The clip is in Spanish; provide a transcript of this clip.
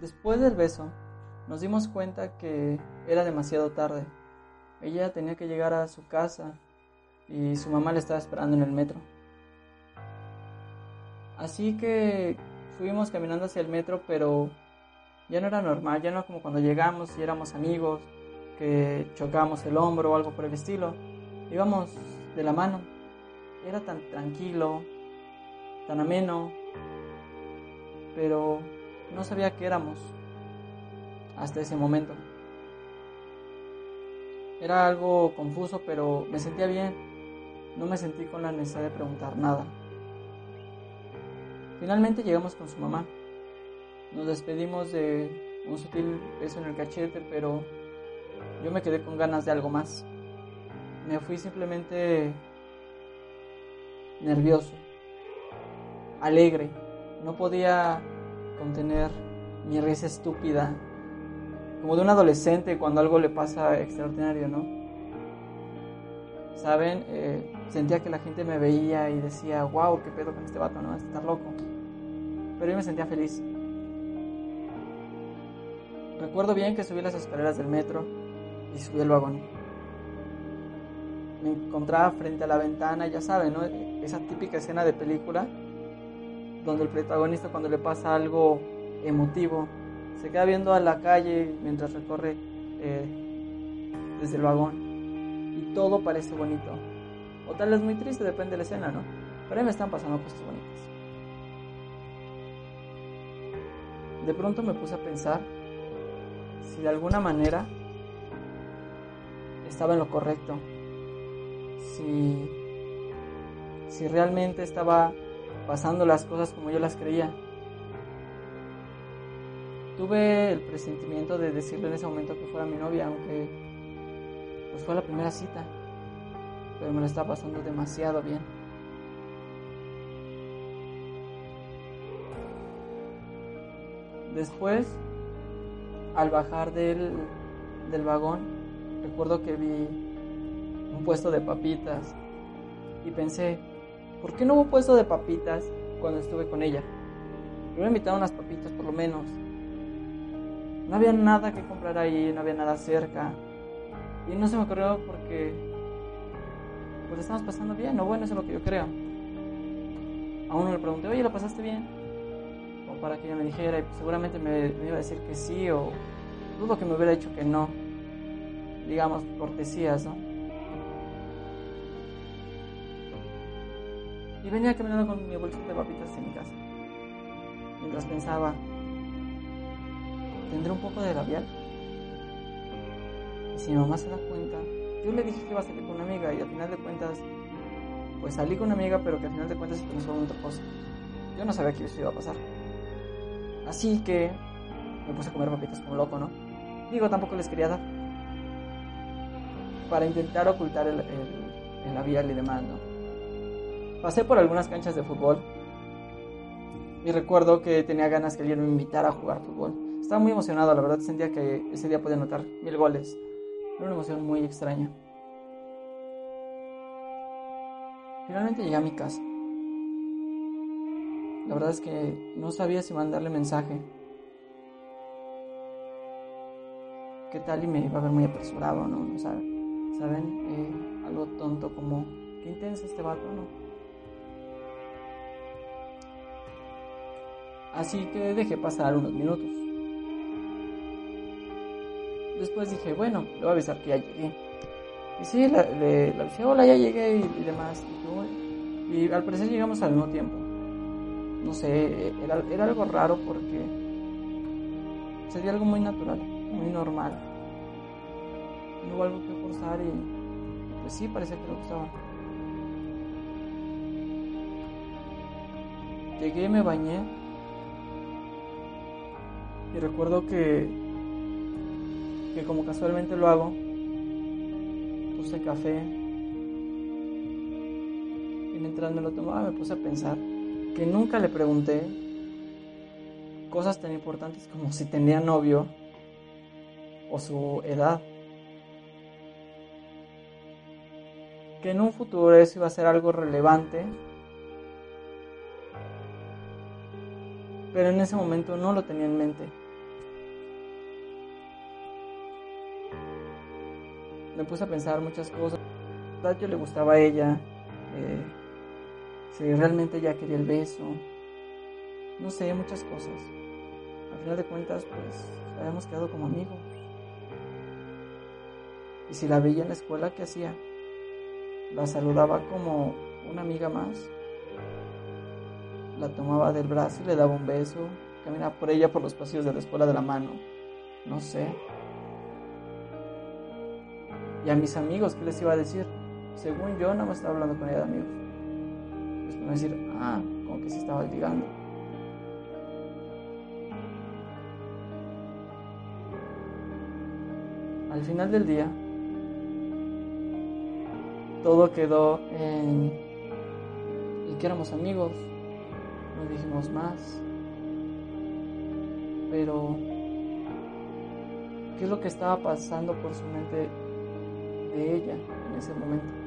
Después del beso, nos dimos cuenta que era demasiado tarde. Ella tenía que llegar a su casa y su mamá le estaba esperando en el metro. Así que fuimos caminando hacia el metro, pero ya no era normal, ya no como cuando llegamos y éramos amigos, que chocamos el hombro o algo por el estilo. Íbamos de la mano. Era tan tranquilo, tan ameno, pero no sabía qué éramos hasta ese momento. Era algo confuso, pero me sentía bien. No me sentí con la necesidad de preguntar nada. Finalmente llegamos con su mamá. Nos despedimos de un sutil beso en el cachete, pero yo me quedé con ganas de algo más. Me fui simplemente nervioso, alegre. No podía contener mi risa estúpida, como de un adolescente cuando algo le pasa extraordinario, ¿no? ¿Saben? Eh, sentía que la gente me veía y decía, wow, qué pedo con este vato, ¿no? Está loco. Pero yo me sentía feliz. Recuerdo bien que subí las escaleras del metro y subí el vagón. Me encontraba frente a la ventana, ya saben, ¿no? Esa típica escena de película donde el protagonista cuando le pasa algo emotivo se queda viendo a la calle mientras recorre eh, desde el vagón y todo parece bonito. O tal vez muy triste, depende de la escena, ¿no? Pero a mí me están pasando cosas bonitas. De pronto me puse a pensar si de alguna manera estaba en lo correcto, si, si realmente estaba pasando las cosas como yo las creía. Tuve el presentimiento de decirle en ese momento que fuera mi novia, aunque pues fue la primera cita, pero me lo estaba pasando demasiado bien. Después, al bajar del, del vagón, recuerdo que vi un puesto de papitas y pensé, ¿por qué no hubo puesto de papitas cuando estuve con ella? Me invitaron unas papitas por lo menos. No había nada que comprar ahí, no había nada cerca. Y no se me ocurrió porque pues estamos pasando bien, o bueno, eso es lo que yo creo. A uno le pregunté, oye, ¿lo pasaste bien? O para que ella me dijera, y seguramente me, me iba a decir que sí, o dudo que me hubiera dicho que no. Digamos, cortesías, ¿no? Y venía caminando con mi bolsita de papitas en mi casa. Mientras pensaba, ¿tendré un poco de labial? Y si mi mamá se da cuenta, yo le dije que iba a salir con una amiga y al final de cuentas, pues salí con una amiga, pero que al final de cuentas se pensó en otra cosa. Yo no sabía que eso iba a pasar. Así que me puse a comer papitas como loco, ¿no? Digo, tampoco les quería dar. Para intentar ocultar el, el, el labial y demás, ¿no? Pasé por algunas canchas de fútbol y recuerdo que tenía ganas que alguien me invitara a jugar fútbol. Estaba muy emocionado, la verdad sentía que ese día podía anotar mil goles. Era una emoción muy extraña. Finalmente llegué a mi casa. La verdad es que no sabía si mandarle mensaje. ¿Qué tal? Y me iba a ver muy apresurado, ¿no? ¿No saben? ¿Saben? Eh, algo tonto como, qué intenso este vato, ¿no? así que dejé pasar unos minutos. Después dije, bueno, le voy a avisar que ya llegué. Y sí, le, le avisé, hola, ya llegué y, demás. Y, al parecer llegamos al mismo tiempo. No sé, era, algo raro porque sería algo muy natural, muy normal. No hubo algo que forzar y pues sí, parecía que le gustaba. Llegué, me bañé y recuerdo que, que como casualmente lo hago, puse café y mientras me lo tomaba me puse a pensar que nunca le pregunté cosas tan importantes como si tenía novio o su edad. Que en un futuro eso iba a ser algo relevante pero en ese momento no lo tenía en mente. Me puse a pensar muchas cosas. Yo le gustaba a ella, eh, si realmente ella quería el beso, no sé, muchas cosas. Al final de cuentas, pues habíamos quedado como amigos. Y si la veía en la escuela, ¿qué hacía? La saludaba como una amiga más la tomaba del brazo y le daba un beso, caminaba por ella por los pasillos de la escuela de la mano, no sé. Y a mis amigos, ¿qué les iba a decir? Según yo, no me estaba hablando con ella de amigos. Pues me iba a decir, ah, como que se estaba ligando. Al final del día, todo quedó en, y que éramos amigos, no dijimos más. Pero, ¿qué es lo que estaba pasando por su mente de ella en ese momento?